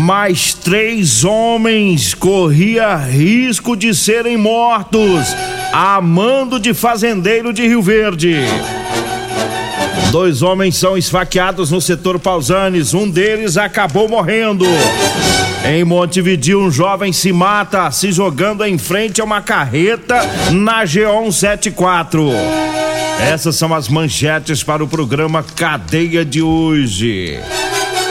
Mais três homens corria risco de serem mortos a mando de fazendeiro de Rio Verde. Dois homens são esfaqueados no setor Pausanes, um deles acabou morrendo. Em Montevideo, um jovem se mata se jogando em frente a uma carreta na G174. Essas são as manchetes para o programa Cadeia de hoje.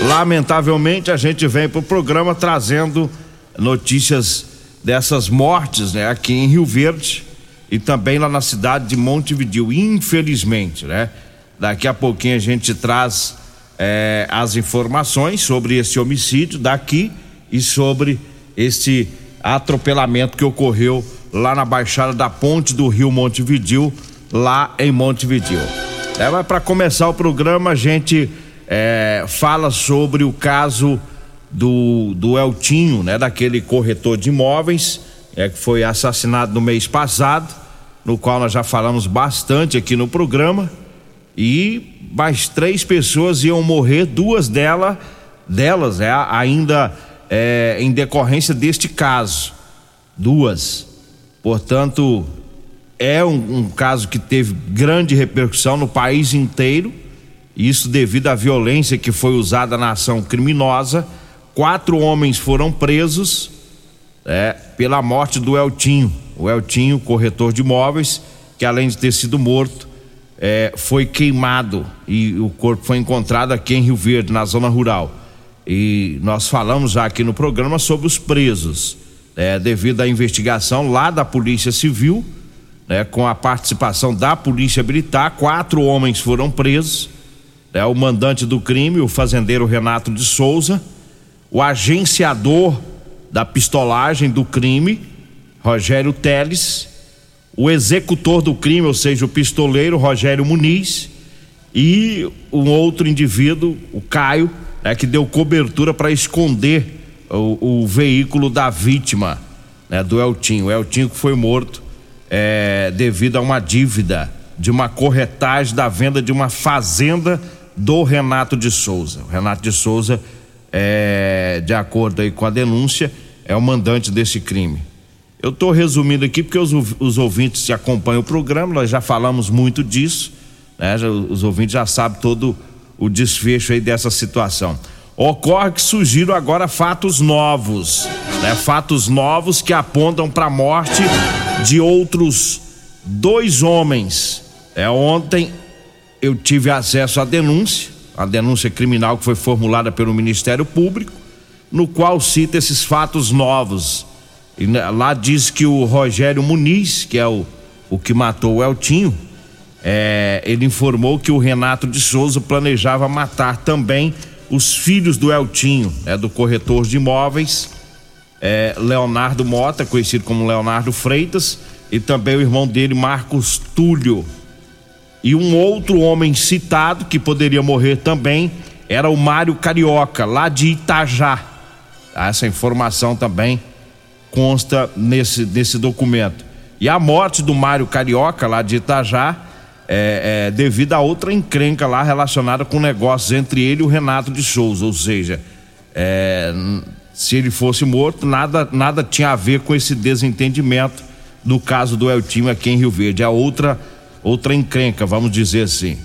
Lamentavelmente, a gente vem para o programa trazendo notícias dessas mortes, né, aqui em Rio Verde e também lá na cidade de Montevideo, infelizmente, né? Daqui a pouquinho a gente traz é, as informações sobre esse homicídio daqui e sobre este atropelamento que ocorreu lá na Baixada da Ponte do Rio Montevidil, lá em Montevidil. É, mas para começar o programa, a gente é, fala sobre o caso do, do Eltinho, né? Daquele corretor de imóveis, é, que foi assassinado no mês passado, no qual nós já falamos bastante aqui no programa. E mais três pessoas iam morrer, duas delas, delas é, ainda é, em decorrência deste caso. Duas. Portanto, é um, um, caso que teve grande repercussão no país inteiro, isso devido à violência que foi usada na ação criminosa. Quatro homens foram presos é, pela morte do Eltinho. O Eltinho, corretor de imóveis, que além de ter sido morto, é, foi queimado e o corpo foi encontrado aqui em Rio Verde, na zona rural. E nós falamos já aqui no programa sobre os presos, né, devido à investigação lá da Polícia Civil, né, com a participação da Polícia Militar, quatro homens foram presos. Né, o mandante do crime, o fazendeiro Renato de Souza, o agenciador da pistolagem do crime, Rogério Teles, o executor do crime, ou seja, o pistoleiro Rogério Muniz, e um outro indivíduo, o Caio, né, que deu cobertura para esconder o, o, veículo da vítima, né, do Eltinho. O Eltinho que foi morto é, devido a uma dívida de uma corretagem da venda de uma fazenda do Renato de Souza. O Renato de Souza, é, de acordo aí com a denúncia, é o mandante desse crime. Eu estou resumindo aqui porque os, os ouvintes que acompanham o programa, nós já falamos muito disso, né? Já, os ouvintes já sabem todo o desfecho aí dessa situação. Ocorre que surgiram agora fatos novos, né? Fatos novos que apontam para a morte de outros dois homens. É ontem eu tive acesso à denúncia, a denúncia criminal que foi formulada pelo Ministério Público, no qual cita esses fatos novos. E lá diz que o Rogério Muniz, que é o, o que matou o Eltinho, é, ele informou que o Renato de Souza planejava matar também os filhos do Eltinho, né, do corretor de imóveis, é, Leonardo Mota, conhecido como Leonardo Freitas, e também o irmão dele, Marcos Túlio. E um outro homem citado que poderia morrer também era o Mário Carioca, lá de Itajá. Essa informação também consta nesse, nesse documento. E a morte do Mário Carioca, lá de Itajá, é, é, devido a outra encrenca lá relacionada com negócios entre ele e o Renato de Souza, ou seja, é, se ele fosse morto, nada, nada tinha a ver com esse desentendimento do caso do Eltinho aqui em Rio Verde. É outra, outra encrenca, vamos dizer assim.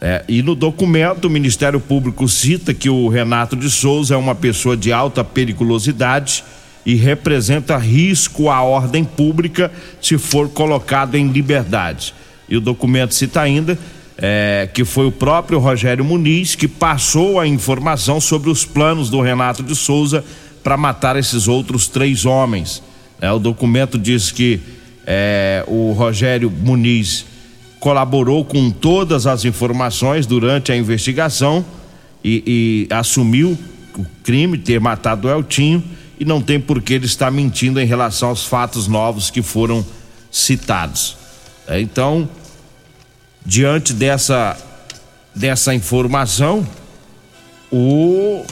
É, e no documento, o Ministério Público cita que o Renato de Souza é uma pessoa de alta periculosidade e representa risco à ordem pública se for colocado em liberdade. E o documento cita ainda é, que foi o próprio Rogério Muniz que passou a informação sobre os planos do Renato de Souza para matar esses outros três homens. É, o documento diz que é, o Rogério Muniz colaborou com todas as informações durante a investigação e, e assumiu o crime, ter matado o Eltinho, e não tem por que ele estar mentindo em relação aos fatos novos que foram citados. É, então, diante dessa, dessa informação, o,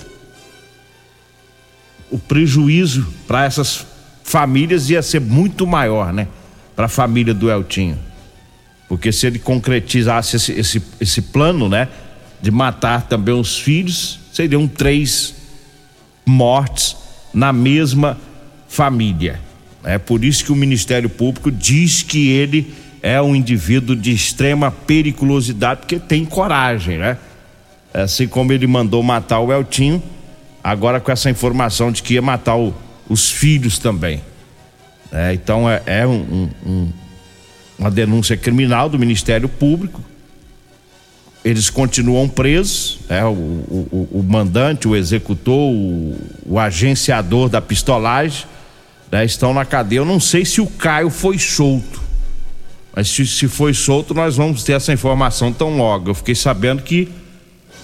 o prejuízo para essas famílias ia ser muito maior, né? Para a família do Eltinho. Porque se ele concretizasse esse, esse, esse plano, né? De matar também os filhos, seriam três mortes na mesma família. É por isso que o Ministério Público diz que ele é um indivíduo de extrema periculosidade, porque tem coragem, né? Assim como ele mandou matar o Eltinho, agora com essa informação de que ia matar o, os filhos também. É, então é, é um, um, uma denúncia criminal do Ministério Público. Eles continuam presos, é, o, o, o mandante, o executor, o, o agenciador da pistolagem, né, estão na cadeia. Eu não sei se o Caio foi solto, mas se, se foi solto, nós vamos ter essa informação tão logo. Eu fiquei sabendo que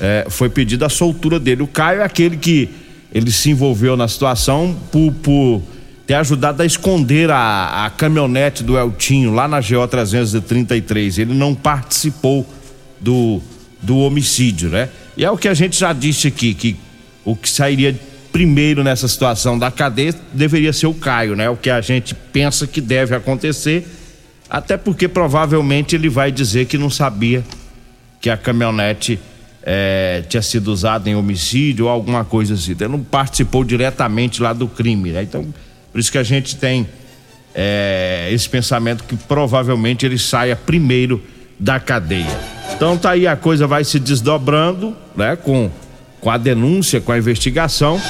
é, foi pedida a soltura dele. O Caio é aquele que ele se envolveu na situação por, por ter ajudado a esconder a, a caminhonete do Eltinho lá na GO 333. Ele não participou do, do homicídio, né? E é o que a gente já disse aqui, que o que sairia primeiro nessa situação da cadeia deveria ser o Caio, né? O que a gente pensa que deve acontecer, até porque provavelmente ele vai dizer que não sabia que a caminhonete é, tinha sido usada em homicídio ou alguma coisa assim. Ele não participou diretamente lá do crime, né? Então por isso que a gente tem é, esse pensamento que provavelmente ele saia primeiro da cadeia. Então tá aí a coisa vai se desdobrando, né? Com, com a denúncia, com a investigação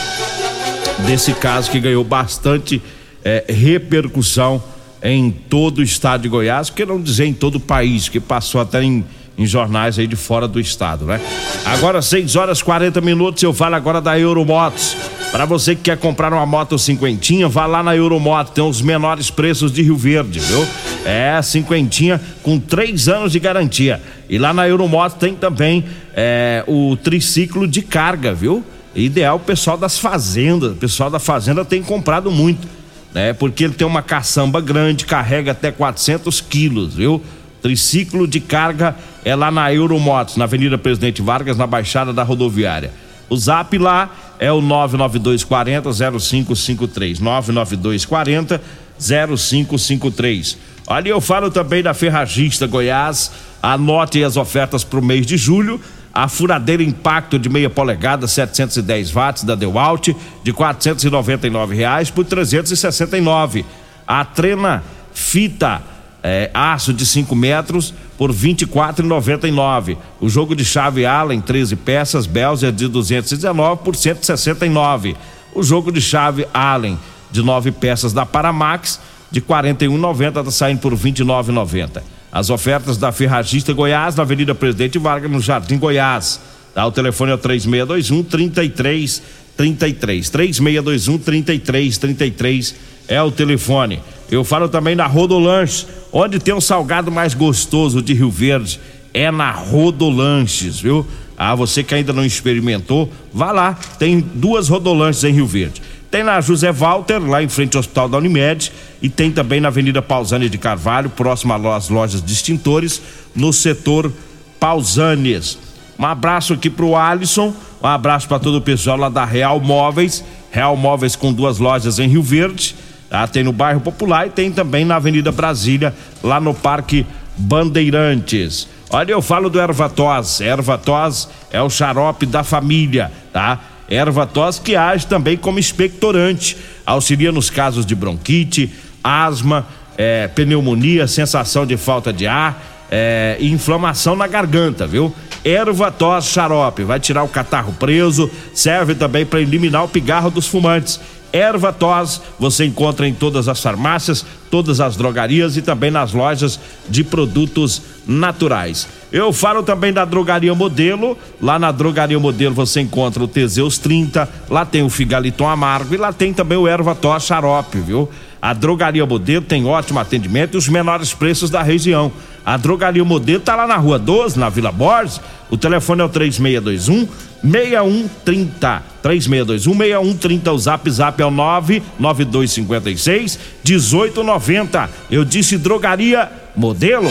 desse caso que ganhou bastante é, repercussão em todo o estado de Goiás, porque não dizer em todo o país, que passou até em, em jornais aí de fora do estado, né? Agora 6 horas 40 minutos, eu falo agora da Euromotos. Para você que quer comprar uma moto cinquentinha, vá lá na Euromoto, tem os menores preços de Rio Verde, viu? É, cinquentinha com três anos de garantia. E lá na Euromoto tem também é, o triciclo de carga, viu? Ideal o pessoal das fazendas, o pessoal da fazenda tem comprado muito, né? Porque ele tem uma caçamba grande, carrega até 400 quilos, viu? Triciclo de carga é lá na Euromotos, na Avenida Presidente Vargas, na Baixada da Rodoviária. O zap lá é o 99240 0553. 99240 0553. Ali eu falo também da Ferragista Goiás. Anote as ofertas para o mês de julho. A furadeira impacto de meia polegada, 710 watts da Dewalt, de 499 reais por 369. A trena fita é, aço de 5 metros por R$ 24,99. O jogo de chave Allen, 13 peças, Belzer de 219 por 169. O jogo de chave Allen de 9 peças da Paramax de 41,90 está saindo por R$ 29,90. As ofertas da Ferragista Goiás, na Avenida Presidente Vargas, no Jardim Goiás. Tá, o telefone é o 3621 3333. 3621 3333 é o telefone. Eu falo também na Rodolanches, onde tem um salgado mais gostoso de Rio Verde, é na Rodolanches, viu? Ah, você que ainda não experimentou, vá lá, tem duas Rodolanches em Rio Verde. Tem na José Walter, lá em frente ao Hospital da Unimed, e tem também na Avenida Pausanias de Carvalho, próximo às lojas de extintores, no setor Pausanes. Um abraço aqui pro Alisson, um abraço para todo o pessoal lá da Real Móveis, Real Móveis com duas lojas em Rio Verde Tá? Tem no bairro Popular e tem também na Avenida Brasília, lá no Parque Bandeirantes. Olha, eu falo do Ervatós. Ervatós é o xarope da família, tá? Erva tos que age também como expectorante, auxilia nos casos de bronquite, asma, é, pneumonia, sensação de falta de ar é, inflamação na garganta, viu? Erva tos xarope, vai tirar o catarro preso, serve também para eliminar o pigarro dos fumantes. Erva tos você encontra em todas as farmácias, todas as drogarias e também nas lojas de produtos naturais. Eu falo também da Drogaria Modelo. Lá na Drogaria Modelo você encontra o Teseus 30, lá tem o Figaliton Amargo e lá tem também o Erva tos xarope, viu? A Drogaria Modelo tem ótimo atendimento e os menores preços da região. A Drogaria Modelo está lá na Rua 12, na Vila Borges. O telefone é o 3621 6130. 3621 6130. O Zap Zap é o 99256 1890. Eu disse Drogaria Modelo.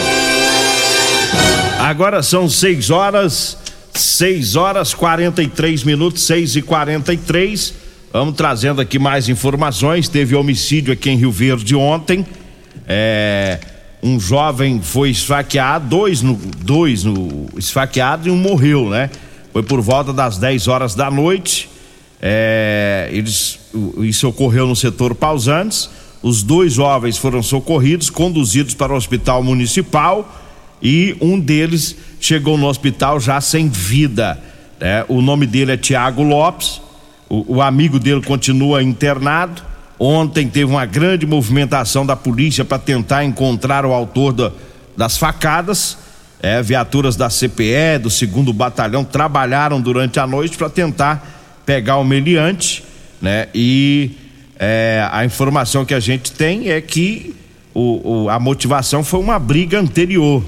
Agora são 6 horas, 6 horas 43 minutos, 6 e 43 Vamos trazendo aqui mais informações. Teve homicídio aqui em Rio Verde ontem. É, um jovem foi esfaqueado, dois no, dois no esfaqueado e um morreu, né? Foi por volta das 10 horas da noite. É, eles, isso ocorreu no setor Pausantes. Os dois jovens foram socorridos, conduzidos para o hospital municipal e um deles chegou no hospital já sem vida. Né? O nome dele é Tiago Lopes o, o amigo dele continua internado. Ontem teve uma grande movimentação da polícia para tentar encontrar o autor da, das facadas. É, viaturas da CPE, do segundo batalhão, trabalharam durante a noite para tentar pegar o meliante, né? E é, a informação que a gente tem é que o, o, a motivação foi uma briga anterior.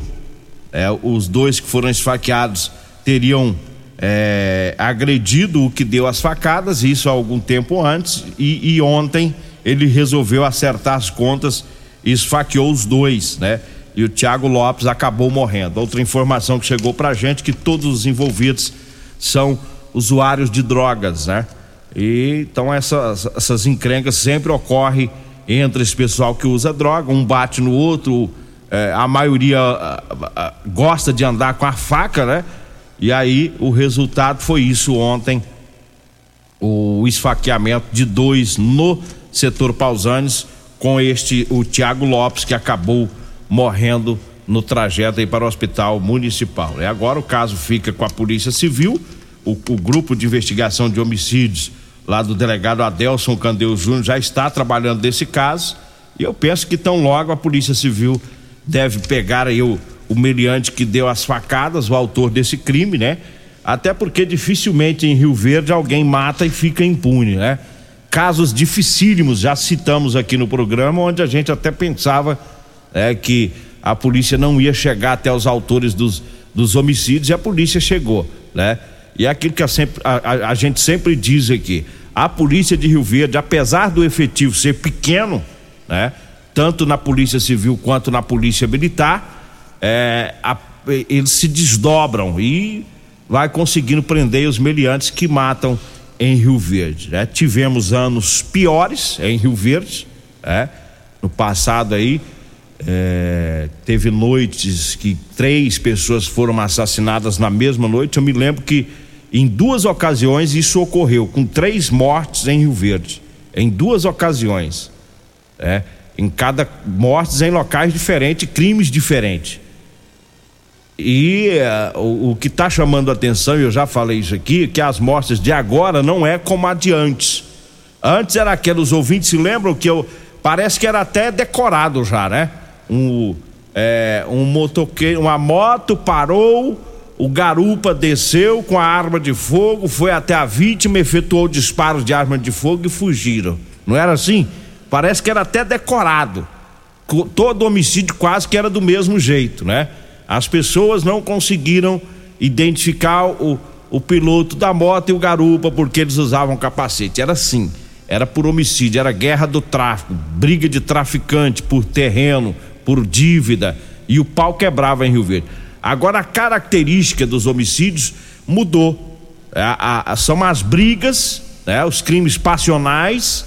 É, os dois que foram esfaqueados teriam é, agredido o que deu as facadas, isso há algum tempo antes, e, e, ontem ele resolveu acertar as contas e esfaqueou os dois, né? E o Thiago Lopes acabou morrendo. Outra informação que chegou pra gente que todos os envolvidos são usuários de drogas, né? E então essas, essas encrencas sempre ocorrem entre esse pessoal que usa droga, um bate no outro, é, a maioria a, a, a, gosta de andar com a faca, né? E aí o resultado foi isso ontem, o esfaqueamento de dois no setor Pausanes com este o Tiago Lopes que acabou morrendo no trajeto aí para o hospital municipal. E agora o caso fica com a Polícia Civil, o, o grupo de investigação de homicídios lá do delegado Adelson Candeu Júnior já está trabalhando nesse caso e eu penso que tão logo a Polícia Civil deve pegar aí o o meliante que deu as facadas, o autor desse crime, né? Até porque dificilmente em Rio Verde alguém mata e fica impune, né? Casos dificílimos, já citamos aqui no programa, onde a gente até pensava é, que a polícia não ia chegar até os autores dos, dos homicídios e a polícia chegou, né? E é aquilo que a, sempre, a, a gente sempre diz aqui: a polícia de Rio Verde, apesar do efetivo ser pequeno, né? Tanto na polícia civil quanto na polícia militar, é, a, eles se desdobram e vai conseguindo prender os meliantes que matam em Rio Verde. Né? Tivemos anos piores em Rio Verde, né? no passado aí é, teve noites que três pessoas foram assassinadas na mesma noite. Eu me lembro que em duas ocasiões isso ocorreu, com três mortes em Rio Verde. Em duas ocasiões. É, em cada mortes em locais diferentes, crimes diferentes. E uh, o, o, que está chamando a atenção, eu já falei isso aqui, que as mortes de agora não é como a de antes. Antes era aqueles ouvintes se lembram que eu parece que era até decorado já, né? Um, é, um motoqueiro, uma moto parou, o garupa desceu com a arma de fogo, foi até a vítima, efetuou disparos de arma de fogo e fugiram. Não era assim? Parece que era até decorado. Todo homicídio quase que era do mesmo jeito, né? As pessoas não conseguiram identificar o, o piloto da moto e o garupa porque eles usavam capacete. Era assim, era por homicídio, era guerra do tráfico, briga de traficante por terreno, por dívida e o pau quebrava em Rio Verde. Agora a característica dos homicídios mudou. A, a, são as brigas, né, os crimes passionais,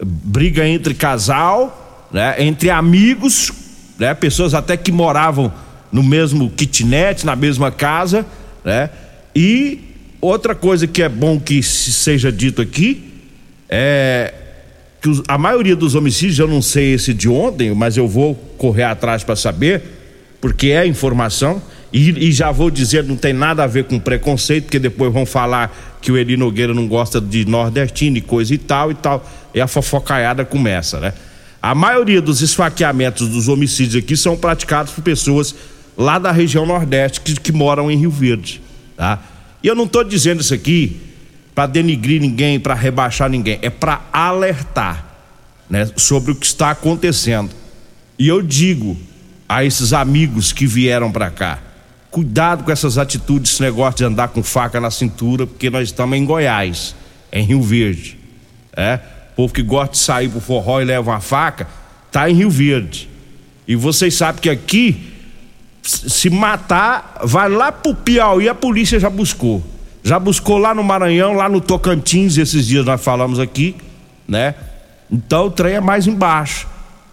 briga entre casal, né, entre amigos, né, pessoas até que moravam no mesmo kitnet, na mesma casa, né? E outra coisa que é bom que seja dito aqui é que a maioria dos homicídios, eu não sei esse de ontem, mas eu vou correr atrás para saber, porque é informação. E, e, já vou dizer, não tem nada a ver com preconceito, porque depois vão falar que o Eli Nogueira não gosta de nordestino e coisa e tal e tal. E a fofocaiada começa, né? A maioria dos esfaqueamentos dos homicídios aqui são praticados por pessoas lá da região Nordeste que, que moram em Rio Verde, tá? E eu não estou dizendo isso aqui para denigrir ninguém, para rebaixar ninguém, é para alertar, né, sobre o que está acontecendo. E eu digo a esses amigos que vieram para cá, cuidado com essas atitudes, esse negócio de andar com faca na cintura, porque nós estamos em Goiás, em Rio Verde, é? povo que gosta de sair pro forró e leva uma faca, tá em Rio Verde. E vocês sabem que aqui, se matar, vai lá pro Piauí, a polícia já buscou. Já buscou lá no Maranhão, lá no Tocantins, esses dias nós falamos aqui, né? Então o trem é mais embaixo.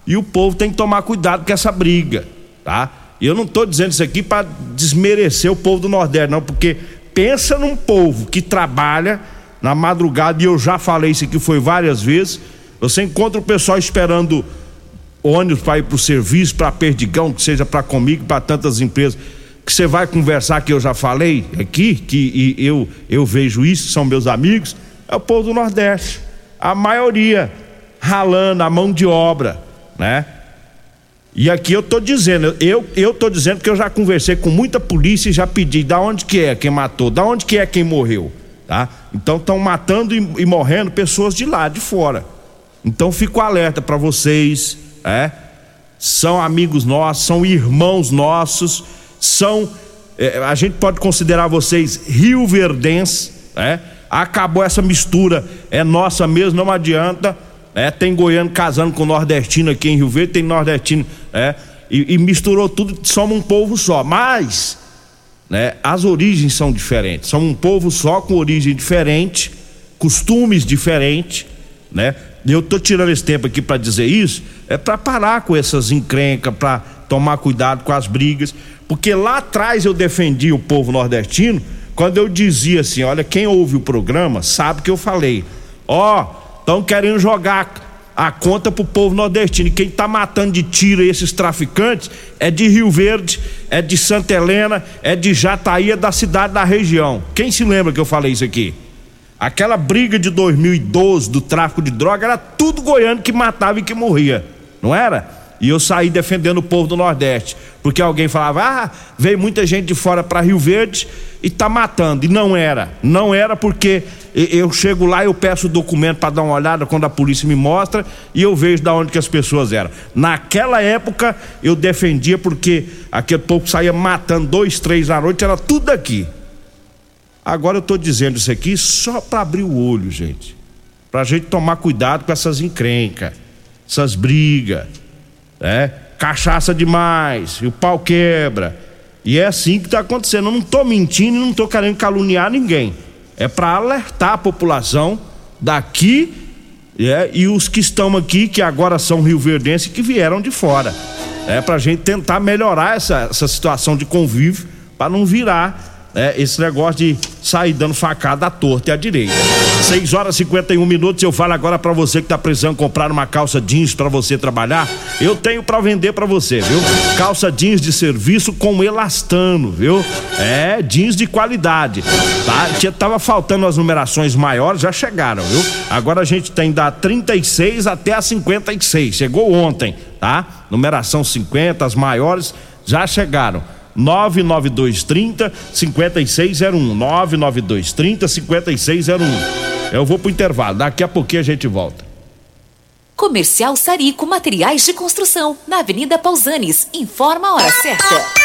E o povo tem que tomar cuidado com essa briga, tá? E eu não estou dizendo isso aqui para desmerecer o povo do Nordeste, não, porque pensa num povo que trabalha na madrugada, e eu já falei isso aqui foi várias vezes. Você encontra o pessoal esperando ônibus para ir para o serviço, para Perdigão, que seja para comigo, para tantas empresas, que você vai conversar, que eu já falei aqui, que eu, eu vejo isso, são meus amigos, é o povo do Nordeste. A maioria ralando a mão de obra, né? E aqui eu tô dizendo, eu eu tô dizendo que eu já conversei com muita polícia e já pedi da onde que é quem matou, da onde que é quem morreu tá? Então estão matando e, e, morrendo pessoas de lá, de fora. Então fico alerta para vocês, é? São amigos nossos, são irmãos nossos, são é, a gente pode considerar vocês rioverdenses, é? Acabou essa mistura, é nossa mesmo, não adianta. É, tem goiano casando com nordestino aqui em Rio Verde, tem nordestino, é, e, e misturou tudo, somos um povo só. Mas né? As origens são diferentes. São um povo só com origem diferente, costumes diferentes, né? Eu tô tirando esse tempo aqui para dizer isso, é para parar com essas encrencas, para tomar cuidado com as brigas, porque lá atrás eu defendi o povo nordestino quando eu dizia assim, olha, quem ouve o programa sabe que eu falei, ó, oh, estão querendo jogar a conta pro povo nordestino. Quem tá matando de tiro esses traficantes é de Rio Verde, é de Santa Helena, é de Jataí, é da cidade da região. Quem se lembra que eu falei isso aqui? Aquela briga de 2012 do tráfico de droga era tudo goiano que matava e que morria, não era? E eu saí defendendo o povo do Nordeste, porque alguém falava: "Ah, veio muita gente de fora para Rio Verde e tá matando". E não era. Não era porque eu chego lá, eu peço o documento para dar uma olhada quando a polícia me mostra e eu vejo da onde que as pessoas eram. Naquela época eu defendia porque aquele povo saía matando dois, três à noite, era tudo aqui. Agora eu estou dizendo isso aqui só para abrir o olho, gente. Para a gente tomar cuidado com essas encrencas, essas brigas né? Cachaça demais, e o pau quebra. E é assim que está acontecendo. Eu não estou mentindo, não estou querendo caluniar ninguém. É para alertar a população daqui é, e os que estão aqui, que agora são rioverdenses, que vieram de fora. É para a gente tentar melhorar essa, essa situação de convívio para não virar é, esse negócio de sair dando facada à torta e à direita. 6 horas e 51 minutos. Eu falo agora para você que tá precisando comprar uma calça jeans para você trabalhar. Eu tenho para vender para você, viu? Calça jeans de serviço com elastano, viu? É, jeans de qualidade. Tá? Tinha, tava faltando as numerações maiores, já chegaram, viu? Agora a gente tem da 36 até a 56. Chegou ontem, tá? Numeração 50, as maiores já chegaram. 99230 5601. 99230 5601. Eu vou pro intervalo, daqui a pouquinho a gente volta. Comercial Sarico Materiais de Construção, na Avenida Pausanes. Informa a hora certa.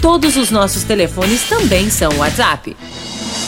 Todos os nossos telefones também são WhatsApp.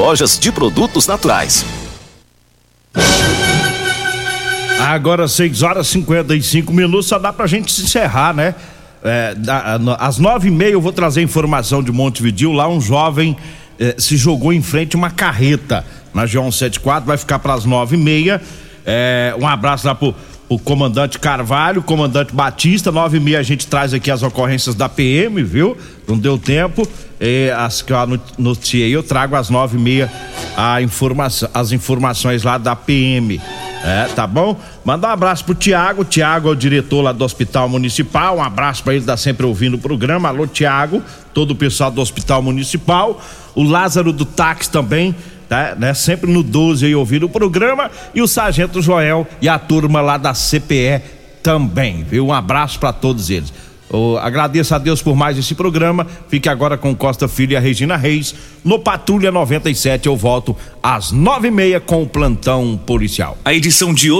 lojas de produtos naturais. Agora 6 horas e 55 minutos, só dá pra gente se encerrar, né? É, às nove e meia eu vou trazer informação de Montevidil. Lá um jovem é, se jogou em frente a uma carreta na G174, vai ficar para as nove e meia. É, um abraço lá pro, pro comandante Carvalho, comandante Batista. Nove e meia a gente traz aqui as ocorrências da PM, viu? Não deu tempo. É, as que eu noticiei, eu trago às nove e meia a informação, as informações lá da PM. É, tá bom? Manda um abraço pro Tiago. Tiago é o diretor lá do Hospital Municipal. Um abraço para ele, tá sempre ouvindo o programa. Alô, Tiago, todo o pessoal do Hospital Municipal. O Lázaro do Táxi também, tá? Né? Sempre no 12 aí ouvindo o programa. E o Sargento Joel e a turma lá da CPE também, viu? Um abraço para todos eles. Agradeço a Deus por mais esse programa. Fique agora com Costa Filho e a Regina Reis. No Patrulha 97 eu volto às nove e meia com o plantão policial. A edição de hoje